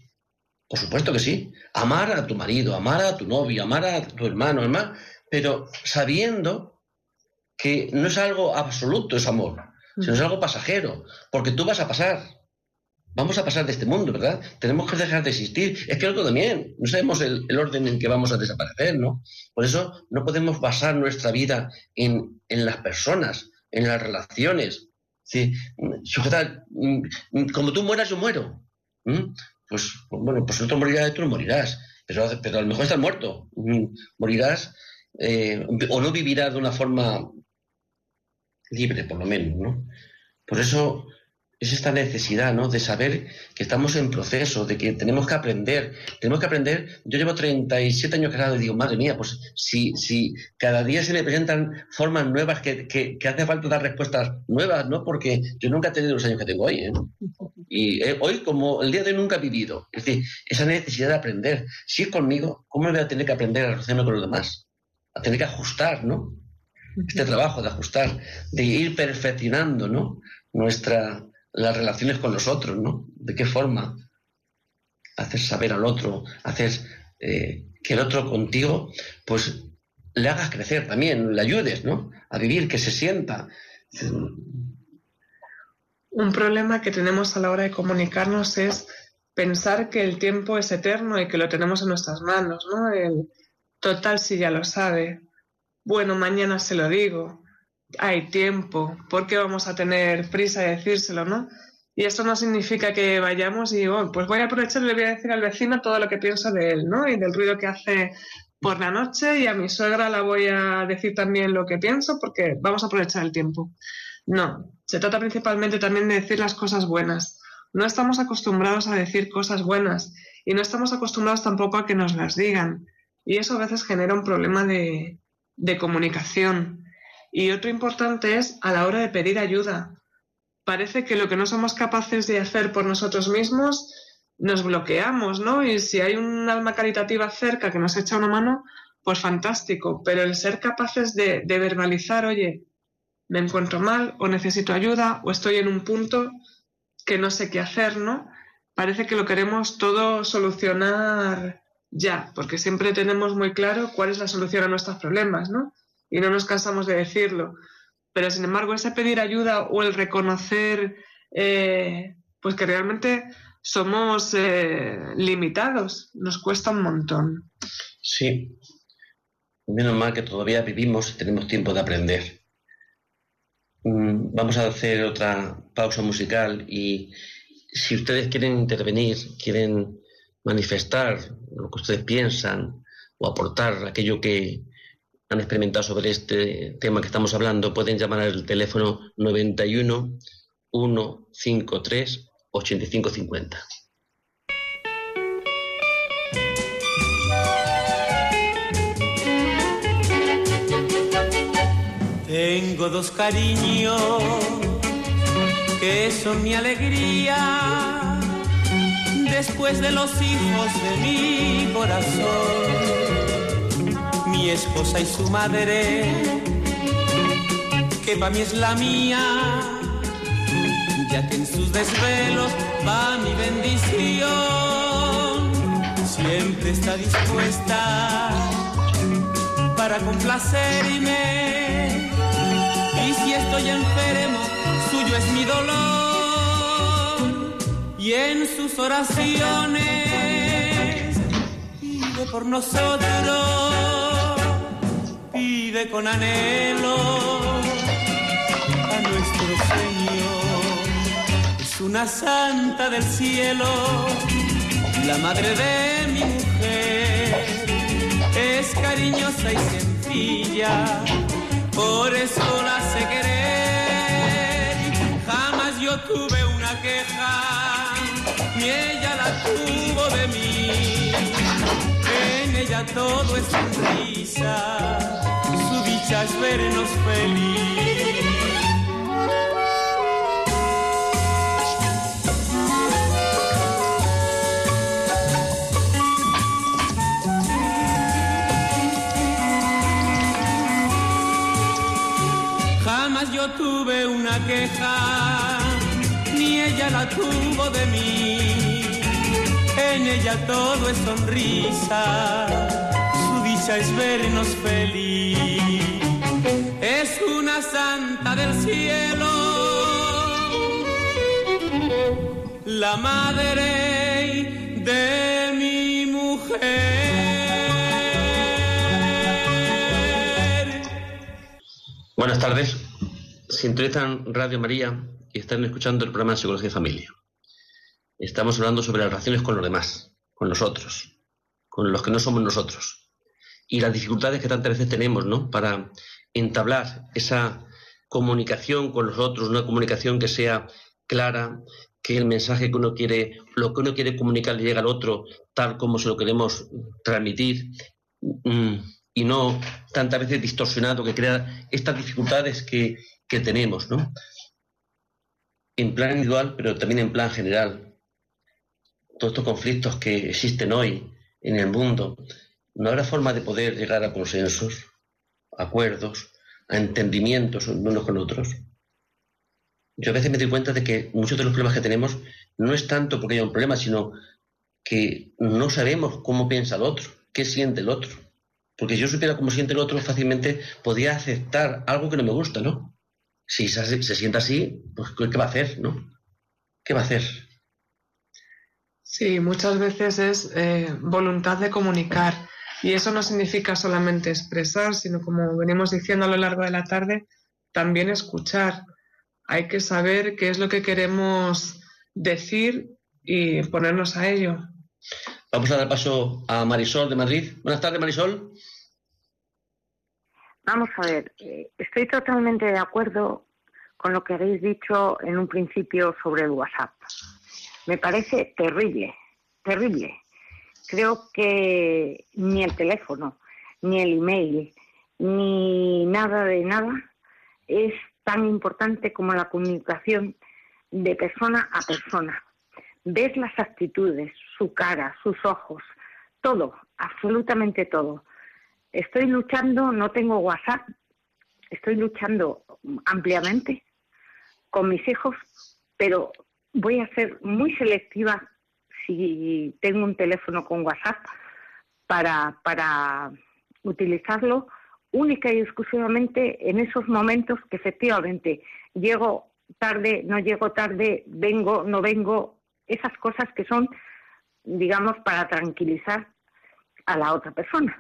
Por supuesto que sí. Amar a tu marido, amar a tu novio, amar a tu hermano, hermano, pero sabiendo que no es algo absoluto ese amor, sino es algo pasajero, porque tú vas a pasar. Vamos a pasar de este mundo, ¿verdad? Tenemos que dejar de existir. Es que algo también, no sabemos el, orden en que vamos a desaparecer, ¿no? Por eso no podemos basar nuestra vida en, en las personas, en las relaciones. ¿sí? Sujetar, mm, como tú mueras, yo muero. Pues, bueno, pues otro morirá, tú no morirás. Pero, pero a lo mejor estás muerto. Morirás eh, o no vivirás de una forma libre, por lo menos, ¿no? Por eso es esta necesidad, ¿no? De saber que estamos en proceso, de que tenemos que aprender. Tenemos que aprender. Yo llevo 37 años casado y digo, madre mía, pues si, si cada día se me presentan formas nuevas que, que, hace falta dar respuestas nuevas, ¿no? Porque yo nunca he tenido los años que tengo hoy, ¿eh? Y eh, hoy, como el día de hoy, nunca he vivido. Es decir, esa necesidad de aprender. Si es conmigo, ¿cómo me voy a tener que aprender a relacionarme con los demás? A tener que ajustar, ¿no? Este trabajo de ajustar, de ir perfeccionando, ¿no? Nuestra, las relaciones con los otros, ¿no? ¿De qué forma haces saber al otro, haces eh, que el otro contigo, pues le hagas crecer también, le ayudes, ¿no? A vivir, que se sienta. Un problema que tenemos a la hora de comunicarnos es pensar que el tiempo es eterno y que lo tenemos en nuestras manos, ¿no? El total si ya lo sabe. Bueno, mañana se lo digo hay tiempo, ¿por qué vamos a tener prisa de decírselo, no? Y esto no significa que vayamos y, oh, pues voy a aprovechar y le voy a decir al vecino todo lo que pienso de él, ¿no? Y del ruido que hace por la noche y a mi suegra la voy a decir también lo que pienso porque vamos a aprovechar el tiempo. No, se trata principalmente también de decir las cosas buenas. No estamos acostumbrados a decir cosas buenas y no estamos acostumbrados tampoco a que nos las digan. Y eso a veces genera un problema de, de comunicación. Y otro importante es a la hora de pedir ayuda. Parece que lo que no somos capaces de hacer por nosotros mismos nos bloqueamos, ¿no? Y si hay un alma caritativa cerca que nos echa una mano, pues fantástico. Pero el ser capaces de, de verbalizar, oye, me encuentro mal o necesito ayuda o estoy en un punto que no sé qué hacer, ¿no? Parece que lo queremos todo solucionar ya, porque siempre tenemos muy claro cuál es la solución a nuestros problemas, ¿no? Y no nos cansamos de decirlo. Pero sin embargo, ese pedir ayuda o el reconocer eh, pues que realmente somos eh, limitados, nos cuesta un montón. Sí, menos mal que todavía vivimos y tenemos tiempo de aprender. Mm, vamos a hacer otra pausa musical y si ustedes quieren intervenir, quieren manifestar lo que ustedes piensan o aportar aquello que, han experimentado sobre este tema que estamos hablando, pueden llamar al teléfono 91 153 8550. Tengo dos cariños que son mi alegría después de los hijos de mi corazón, mi esposa y su madre, que para mí es la mía, ya que en sus desvelos va mi bendición, siempre está dispuesta para complacerme. Y si estoy enfermo, suyo es mi dolor y en sus oraciones pide por nosotros, con anhelo a nuestro Señor. Es una santa del cielo, la madre de mi mujer, es cariñosa y sencilla, por eso la sé querer. Jamás yo tuve una queja ni ella la tuvo de mí. Ella todo es sonrisa, su dicha es vernos feliz. Jamás yo tuve una queja ni ella la tuvo de mí. En ella todo es sonrisa, su dicha es vernos feliz. Es una santa del cielo, la madre de mi mujer. Buenas tardes. Sintonizan Radio María están escuchando el programa de Psicología y Familia. Estamos hablando sobre las relaciones con los demás, con nosotros, con los que no somos nosotros. Y las dificultades que tantas veces tenemos, ¿no? Para entablar esa comunicación con los otros, una comunicación que sea clara, que el mensaje que uno quiere, lo que uno quiere comunicar le llegue al otro tal como se lo queremos transmitir mm, y no tantas veces distorsionado que crea estas dificultades que, que tenemos, ¿no? en plan individual, pero también en plan general. Todos estos conflictos que existen hoy en el mundo, ¿no habrá forma de poder llegar a consensos, acuerdos, a entendimientos unos con otros? Yo a veces me doy cuenta de que muchos de los problemas que tenemos no es tanto porque haya un problema, sino que no sabemos cómo piensa el otro, qué siente el otro. Porque si yo supiera cómo siente el otro, fácilmente podría aceptar algo que no me gusta, ¿no? si se, sienta así, pues ¿qué va a hacer, no? ¿Qué va a hacer? Sí, muchas veces es eh, voluntad de comunicar. Y eso no significa solamente expresar, sino como venimos diciendo a lo largo de la tarde, también escuchar. Hay que saber qué es lo que queremos decir y ponernos a ello. Vamos a dar paso a Marisol de Madrid. Buenas tardes, Marisol. Vamos a ver, eh, estoy totalmente de acuerdo con lo que habéis dicho en un principio sobre el WhatsApp. Me parece terrible, terrible. Creo que ni el teléfono, ni el email, ni nada de nada es tan importante como la comunicación de persona a persona. Ves las actitudes, su cara, sus ojos, todo, absolutamente todo estoy luchando, no tengo WhatsApp, estoy luchando ampliamente con mis hijos, pero voy a ser muy selectiva si tengo un teléfono con WhatsApp para, para utilizarlo única y exclusivamente en esos momentos que efectivamente llego tarde, no llego tarde, vengo, no vengo, esas cosas que son, digamos, para tranquilizar a la otra persona.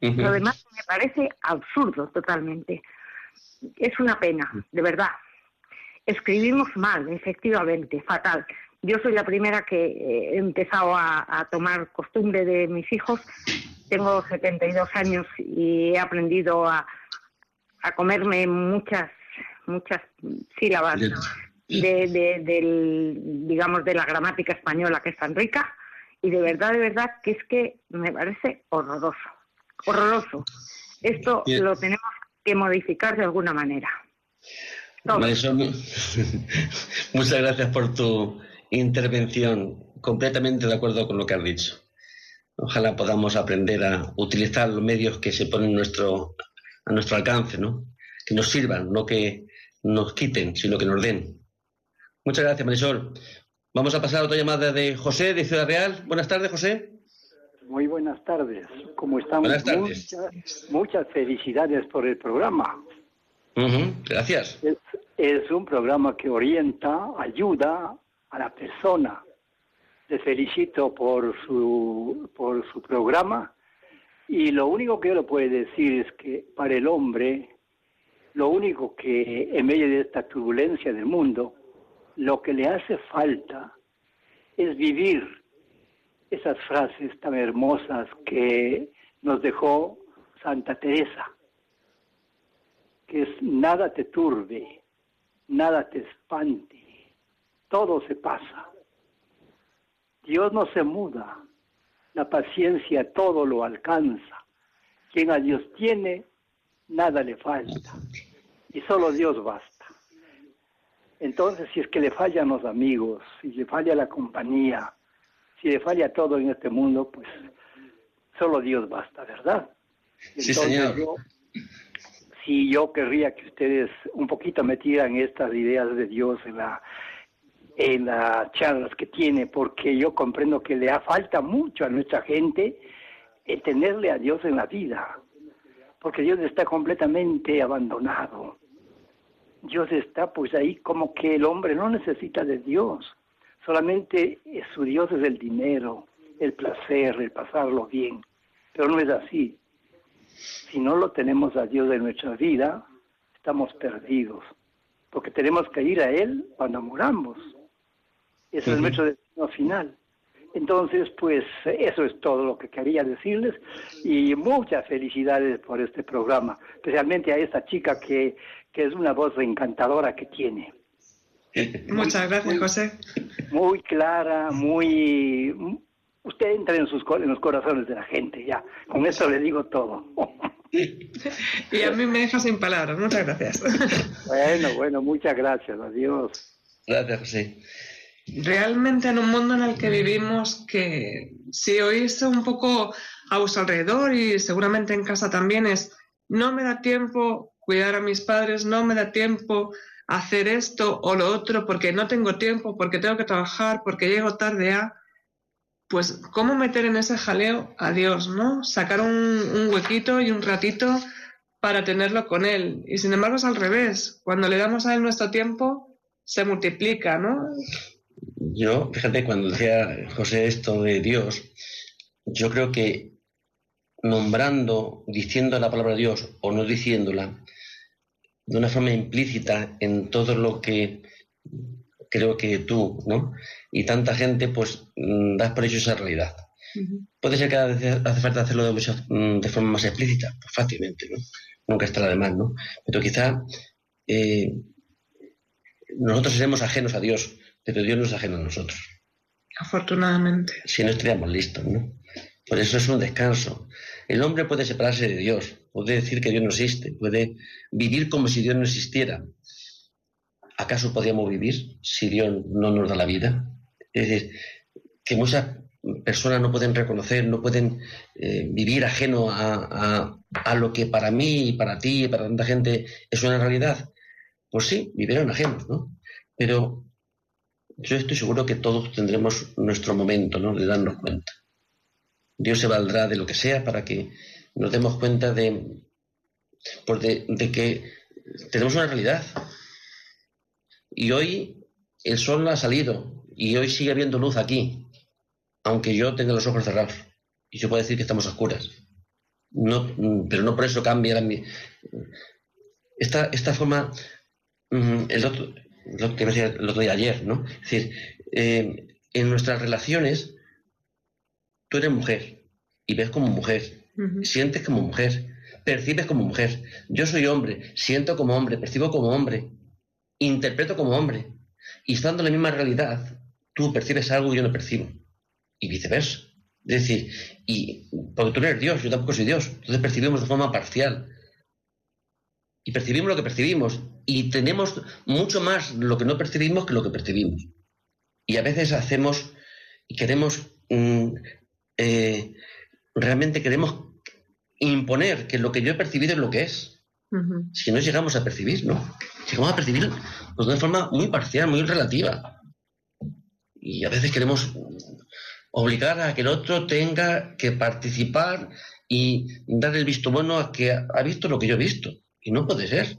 Lo demás me parece absurdo totalmente. Es una pena, de verdad. Escribimos mal, efectivamente, fatal. Yo soy la primera que he empezado a, tomar costumbre de mis hijos. Tengo 72 años y he aprendido a, a comerme muchas muchas sílabas de, de, del, digamos, de la gramática española que es tan rica y de verdad, de verdad, que es que me parece horroroso horroroso. Esto lo tenemos que modificar de alguna manera. muchas gracias por tu intervención. Completamente de acuerdo con lo que has dicho. Ojalá podamos aprender a utilizar los medios que se ponen nuestro, a nuestro alcance, ¿no? Que nos sirvan, no que nos quiten, sino que nos den. Muchas gracias, Marisol. Vamos a pasar a otra llamada de José, de Ciudad Real. Buenas tardes, José. Muy buenas tardes. ¿Cómo estamos? Buenas tardes. Muchas, felicidades por el programa. gracias. Es, un programa que orienta, ayuda a la persona. Le felicito por su, por su programa y lo único que yo le puedo decir es que para el hombre, lo único que en medio de esta turbulencia del mundo, lo que le hace falta es vivir esas frases tan hermosas que nos dejó Santa Teresa, que es nada te turbe, nada te espante, todo se pasa. Dios no se muda, la paciencia todo lo alcanza. Quien a Dios tiene, nada le falta. Y solo Dios basta. Entonces, si es que le fallan los amigos, si le falla la compañía, si le falla todo en este mundo, pues solo Dios basta, ¿verdad? Sí, señor. Yo, si yo querría que ustedes un poquito metieran estas ideas de Dios en la en las charlas que tiene, porque yo comprendo que le falta mucho a nuestra gente el tenerle a Dios en la vida, porque Dios está completamente abandonado. Dios está pues ahí como que el hombre no necesita de Dios, solamente su Dios es el dinero, el placer, el pasarlo bien, pero no es así. Si no lo tenemos a Dios en nuestra vida, estamos perdidos, porque tenemos que ir a Él cuando muramos. Eso es nuestro destino final. Entonces, pues eso es todo lo que quería decirles y muchas felicidades por este programa, especialmente a esta chica que, que es una voz encantadora que tiene. Muchas gracias, José. Muy clara, muy... Usted entra en, sus, en los corazones de la gente, ya. Con eso le digo todo. y a mí me deja sin palabras. Muchas gracias. bueno, bueno, muchas gracias. Adiós. Gracias, José realmente en un mundo en el que vivimos que si oís un poco a vuestro alrededor y seguramente en casa también es no me da tiempo cuidar a mis padres, no me da tiempo hacer esto o lo otro porque no tengo tiempo, porque tengo que trabajar, porque llego tarde a pues cómo meter en ese jaleo a Dios, ¿no? Sacar un, un huequito y un ratito para tenerlo con Él. Y sin embargo es al revés. Cuando le damos a Él nuestro tiempo, se multiplica, ¿no? Yo, fíjate, cuando decía José esto de Dios, yo creo que nombrando, diciendo la palabra Dios o no diciéndola, de una forma implícita en todo lo que creo que tú, ¿no? Y tanta gente, pues mm, das por hecho esa realidad. Puede ser que hace falta hacerlo de, mm, de, forma más explícita, pues fácilmente, ¿no? Nunca estará de más, ¿no? Pero quizá eh, nosotros seremos ajenos a Dios pero Dios no es ajeno a nosotros. Afortunadamente. Si no estaríamos listos, ¿no? Por eso es un descanso. El hombre puede separarse de Dios, puede decir que Dios no existe, puede vivir como si Dios no existiera. ¿Acaso podríamos vivir si Dios no nos da la vida? Es decir, que muchas personas no pueden reconocer, no pueden eh, vivir ajeno a, a, lo que para mí y para ti y para tanta gente es una realidad. Pues sí, vivieron ajenos, ¿no? Pero yo estoy seguro que todos tendremos nuestro momento ¿no? de darnos cuenta. Dios se valdrá de lo que sea para que nos demos cuenta de, pues de, que tenemos una realidad. Y hoy el sol no ha salido y hoy sigue habiendo luz aquí, aunque yo tenga los ojos cerrados. Y yo puedo decir que estamos oscuras. No, pero no por eso cambia la, esta, esta forma, mm, el otro, lo que decía el otro día ayer, ¿no? Es decir, eh, en nuestras relaciones, tú eres mujer y ves como mujer, sientes como mujer, percibes como mujer. Yo soy hombre, siento como hombre, percibo como hombre, interpreto como hombre. Y estando en la misma realidad, tú percibes algo y yo no percibo. Y viceversa. Es decir, y porque tú no eres Dios, yo tampoco soy Dios. Entonces percibimos de forma parcial y percibimos lo que percibimos y tenemos mucho más lo que no percibimos que lo que percibimos. Y a veces hacemos y queremos, mm, eh, realmente queremos imponer que lo que yo he percibido es lo que es. Si no llegamos a percibir, ¿no? Llegamos a percibir pues, de una forma muy parcial, muy relativa. Y a veces queremos obligar a que el otro tenga que participar y dar el visto bueno a que ha visto lo que yo he visto. Y no puede ser.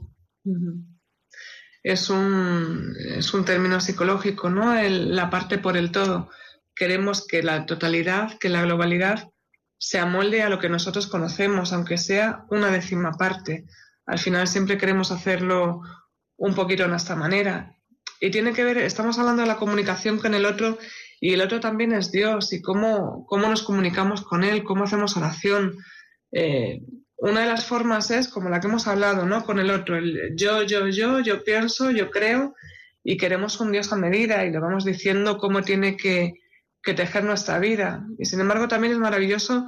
Es un, es un término psicológico, ¿no? la parte por el todo. Queremos que la totalidad, que la globalidad se amolde a lo que nosotros conocemos, aunque sea una décima parte. Al final siempre queremos hacerlo un poquito de nuestra manera. Y tiene que ver, estamos hablando de la comunicación con el otro y el otro también es Dios y cómo, cómo nos comunicamos con Él, cómo hacemos oración. Eh, una de las formas es como la que hemos hablado, ¿no? Con el otro, el yo, yo, yo, yo pienso, yo creo y queremos un Dios a medida y le vamos diciendo cómo tiene que, que tejer nuestra vida. Y sin embargo también es maravilloso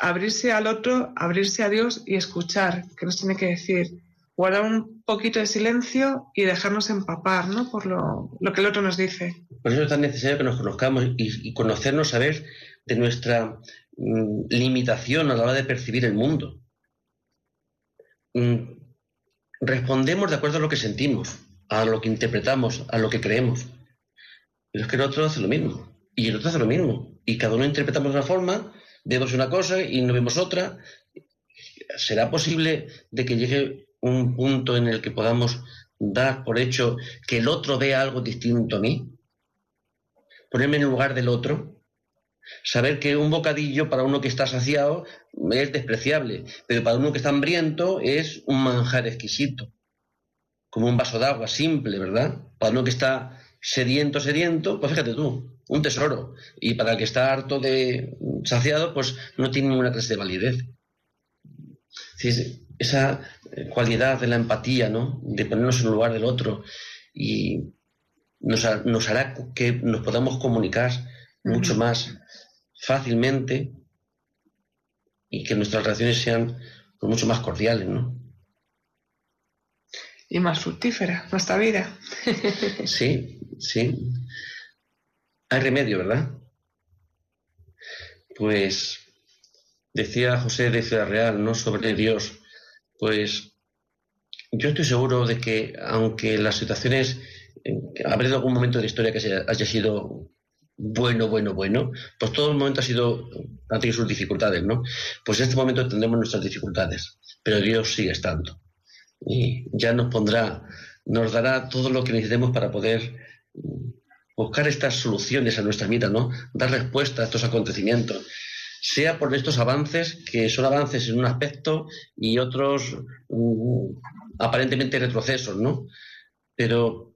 abrirse al otro, abrirse a Dios y escuchar, que nos tiene que decir, guardar un poquito de silencio y dejarnos empapar ¿no? por lo, que el otro nos dice. Por eso es tan necesario que nos conozcamos y, conocernos, saber de nuestra mm, limitación a la hora de percibir el mundo. Mm, respondemos de acuerdo a lo que sentimos, a lo que interpretamos, a lo que creemos. Pero es que el otro hace lo mismo. Y el otro hace lo mismo. Y cada uno interpretamos de una forma, vemos una cosa y no vemos otra. ¿Será posible de que llegue un punto en el que podamos dar por hecho que el otro vea algo distinto a mí? Ponerme en el lugar del otro. Saber que un bocadillo para uno que está saciado es despreciable, pero para uno que está hambriento es un manjar exquisito, como un vaso de agua simple, ¿verdad? Para uno que está sediento, sediento, pues fíjate tú, un tesoro. Y para el que está harto de saciado, pues no tiene ninguna clase de validez. esa cualidad de la empatía, ¿no? De ponernos en el lugar del otro y nos, hará que nos podamos comunicar mucho más fácilmente y que nuestras relaciones sean pues, mucho más cordiales, ¿no? Y más fructífera nuestra vida. sí, sí. Hay remedio, ¿verdad? Pues decía José de Ciudad Real, ¿no? Sobre Dios. Pues yo estoy seguro de que, aunque las situaciones, ha habido algún momento de la historia que haya sido bueno, bueno, bueno, pues todo el momento ha sido, ha tenido sus dificultades, ¿no? Pues en este momento tendremos nuestras dificultades, pero Dios sigue estando. Y ya nos pondrá, nos dará todo lo que necesitemos para poder buscar estas soluciones a nuestra vida, ¿no? Dar respuesta a estos acontecimientos, sea por estos avances, que son avances en un aspecto y otros mm, aparentemente retrocesos, ¿no? Pero,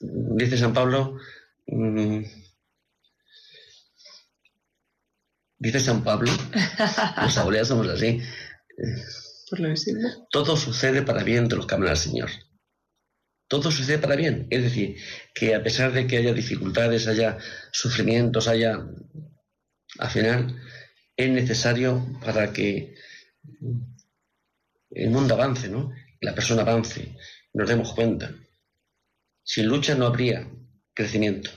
dice San Pablo, mm, dice San Pablo, los abuelos somos así. Todo sucede para bien de los que aman al Señor todo sucede para bien. Es decir, que a pesar de que haya dificultades, haya sufrimientos, haya... Al final es necesario para que el mundo avance, ¿no? La persona avance, nos demos cuenta. Sin lucha no habría crecimiento.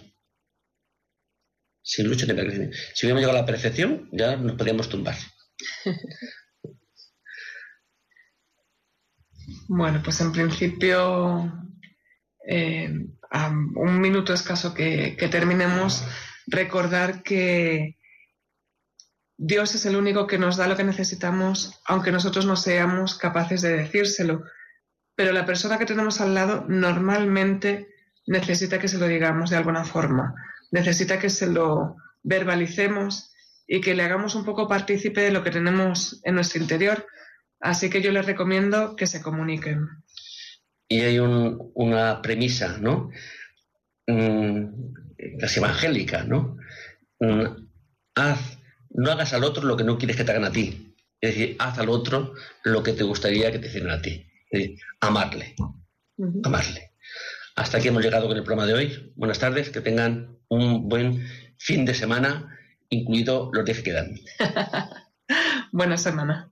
Sin lucha no habría crecimiento. Si hubiéramos llegado a la perfección, ya nos podríamos tumbar. Bueno, pues en principio eh, a un minuto escaso que, terminemos, recordar que Dios es el único que nos da lo que necesitamos, aunque nosotros no seamos capaces de decírselo. Pero la persona que tenemos al lado normalmente necesita que se lo digamos de alguna forma, necesita que se lo verbalicemos y que le hagamos un poco partícipe de lo que tenemos en nuestro interior. Así que yo les recomiendo que se comuniquen y hay una premisa, ¿no? Mm, casi evangélica, ¿no? Mm, haz, no hagas al otro lo que no quieres que te hagan a ti. Es decir, haz al otro lo que te gustaría que te hicieran a ti. Es decir, amarle. Amarle. Hasta aquí hemos llegado con el programa de hoy. Buenas tardes, que tengan un buen fin de semana, incluido los días que quedan. Buena semana.